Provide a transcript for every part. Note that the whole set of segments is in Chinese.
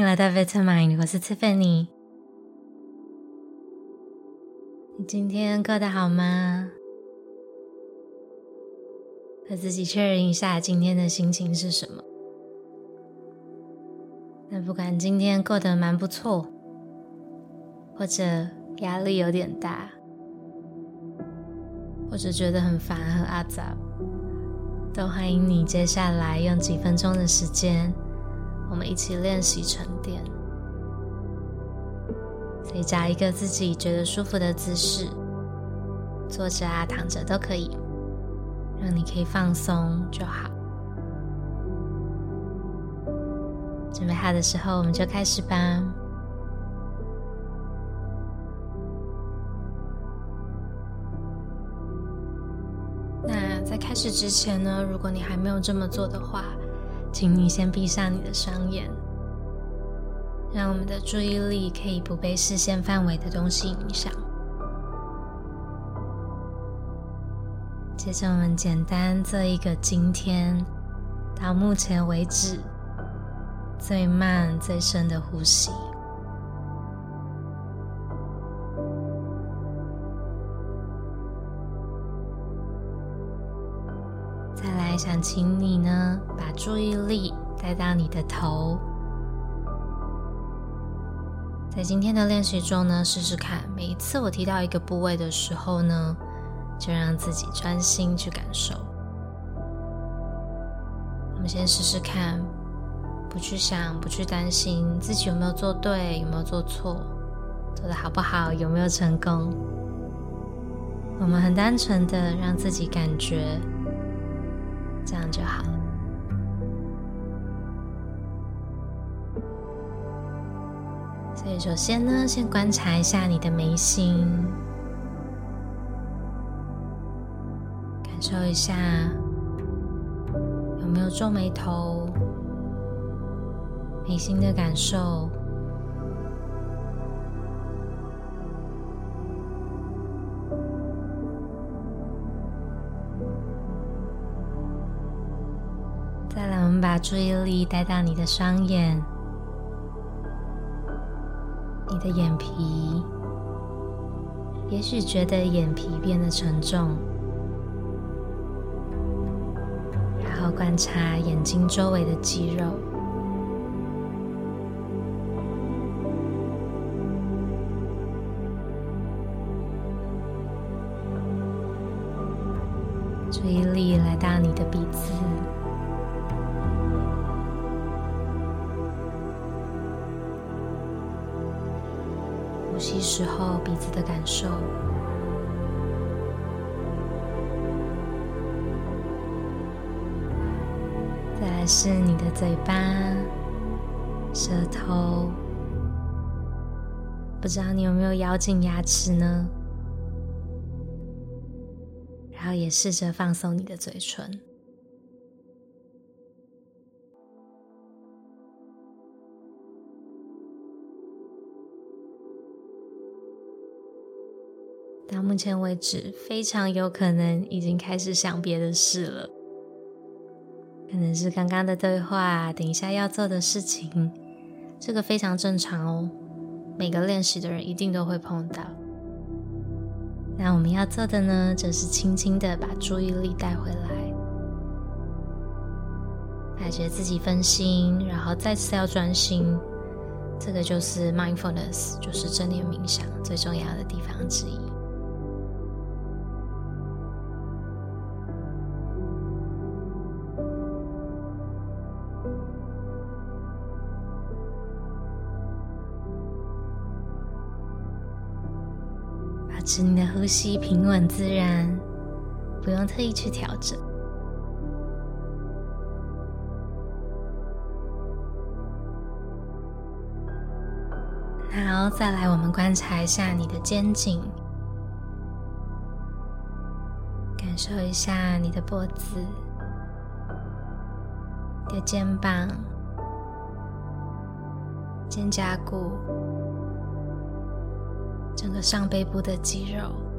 迎来到 Vitamin，我是 Tiffany。你今天过得好吗？和自己确认一下今天的心情是什么。那不管今天过得蛮不错，或者压力有点大，或者觉得很烦很阿杂，都欢迎你接下来用几分钟的时间。我们一起练习沉淀，所以找一个自己觉得舒服的姿势，坐着啊、躺着都可以，让你可以放松就好。准备好的时候，我们就开始吧。那在开始之前呢，如果你还没有这么做的话，请你先闭上你的双眼，让我们的注意力可以不被视线范围的东西影响。接着，我们简单做一个今天到目前为止最慢、最深的呼吸。想请你呢，把注意力带到你的头。在今天的练习中呢，试试看，每一次我提到一个部位的时候呢，就让自己专心去感受。我们先试试看，不去想，不去担心自己有没有做对，有没有做错，做得好不好，有没有成功。我们很单纯的让自己感觉。这样就好。所以，首先呢，先观察一下你的眉心，感受一下有没有皱眉头，眉心的感受。注意力带到你的双眼，你的眼皮，也许觉得眼皮变得沉重，然后观察眼睛周围的肌肉，注意力来到你的鼻子。呼吸时候鼻子的感受，再来是你的嘴巴、舌头，不知道你有没有咬紧牙齿呢？然后也试着放松你的嘴唇。到目前为止，非常有可能已经开始想别的事了，可能是刚刚的对话，等一下要做的事情，这个非常正常哦。每个练习的人一定都会碰到。那我们要做的呢，就是轻轻的把注意力带回来，感觉自己分心，然后再次要专心，这个就是 mindfulness，就是正念冥想最重要的地方之一。保持你的呼吸平稳自然，不用特意去调整。好，再来，我们观察一下你的肩颈，感受一下你的脖子、你的肩膀、肩胛骨。整个上背部的肌肉。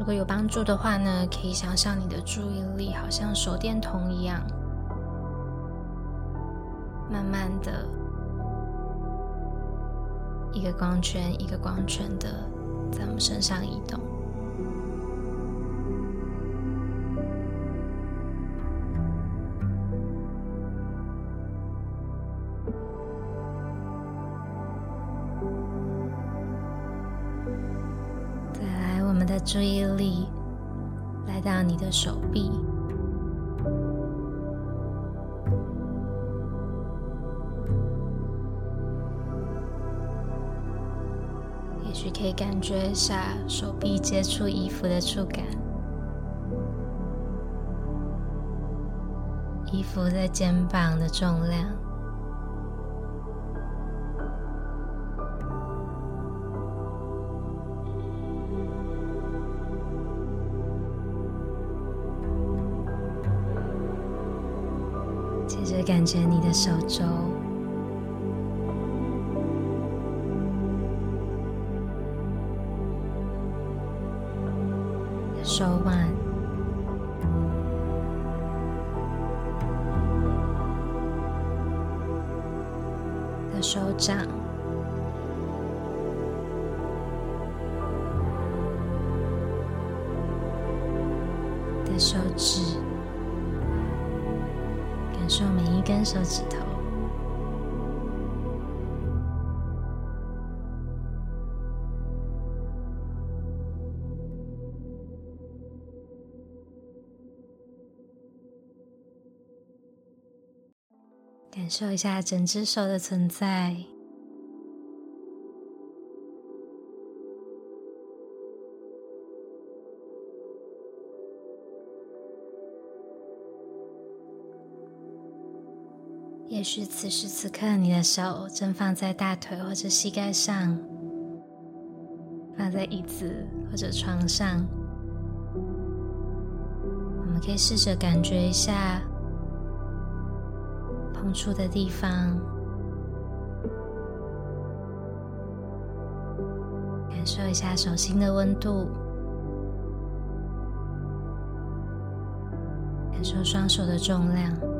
如果有帮助的话呢可以想象你的注意力好像手电筒一样慢慢的一个光圈一个光圈的在我们身上移动。注意力来到你的手臂，也许可以感觉一下手臂接触衣服的触感，衣服在肩膀的重量。感觉你的手肘、手腕、的手掌、受每一根手指头，感受一下整只手的存在。也许此时此刻，你的手正放在大腿或者膝盖上，放在椅子或者床上。我们可以试着感觉一下碰触的地方，感受一下手心的温度，感受双手的重量。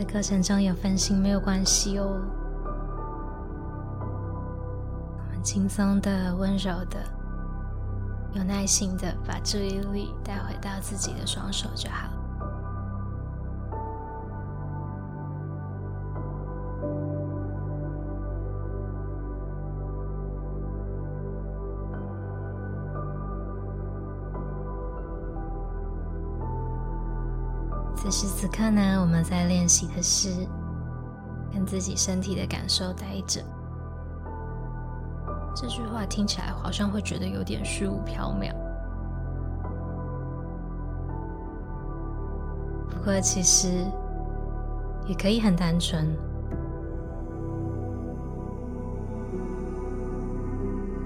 在课程中有分心没有关系哦，我们轻松的、温柔的、有耐心的把注意力带回到自己的双手就好。此时此刻呢，我们在练习的是跟自己身体的感受待着。这句话听起来好像会觉得有点虚无缥缈，不过其实也可以很单纯。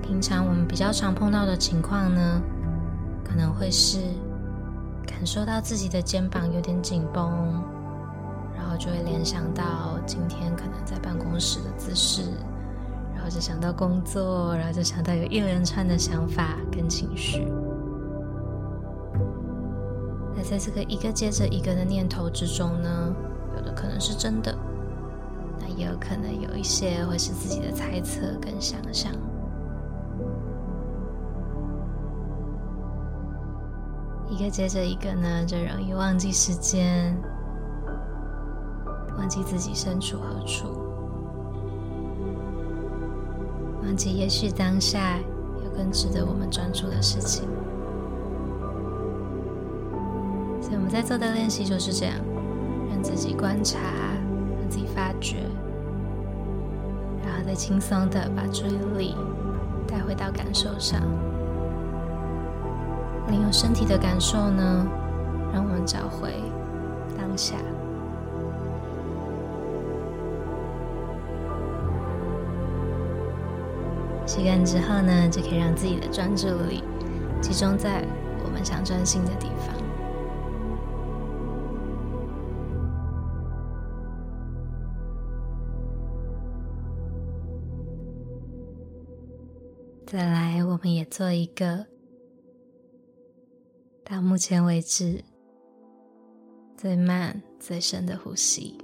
平常我们比较常碰到的情况呢，可能会是。感受到自己的肩膀有点紧绷，然后就会联想到今天可能在办公室的姿势，然后就想到工作，然后就想到有一连串的想法跟情绪。那在这个一个接着一个的念头之中呢，有的可能是真的，那也有可能有一些会是自己的猜测跟想象。一个接着一个呢，就容易忘记时间，忘记自己身处何处，忘记也许当下有更值得我们专注的事情。所以我们在做的练习就是这样，让自己观察，让自己发觉，然后再轻松的把注意力带回到感受上。利用身体的感受呢，让我们找回当下。吸干之后呢，就可以让自己的专注力集中在我们想专心的地方。再来，我们也做一个到目前为止最慢、最深的呼吸。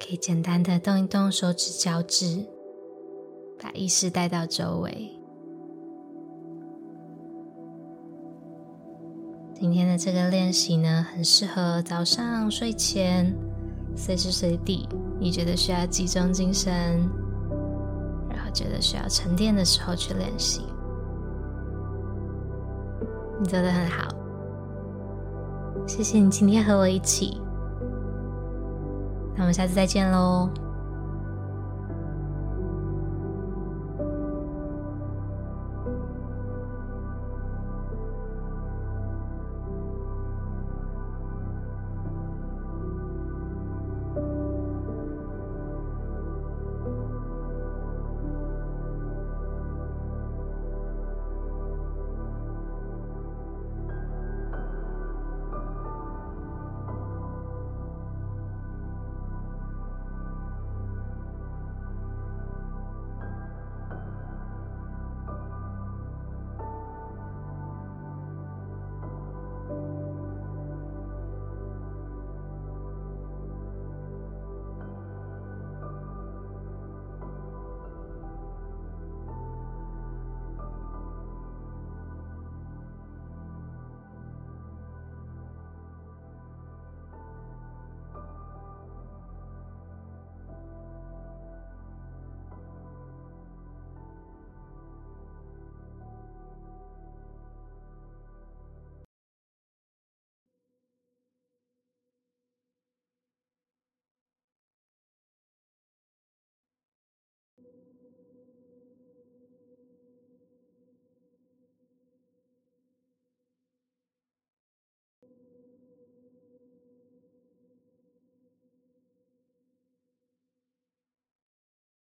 可以简单的动一动手指、脚趾，把意识带到周围。今天的这个练习呢，很适合早上睡前，随时随地。你觉得需要集中精神，觉得需要沉淀的时候去练习，你做的很好，谢谢你今天和我一起，那我们下次再见喽。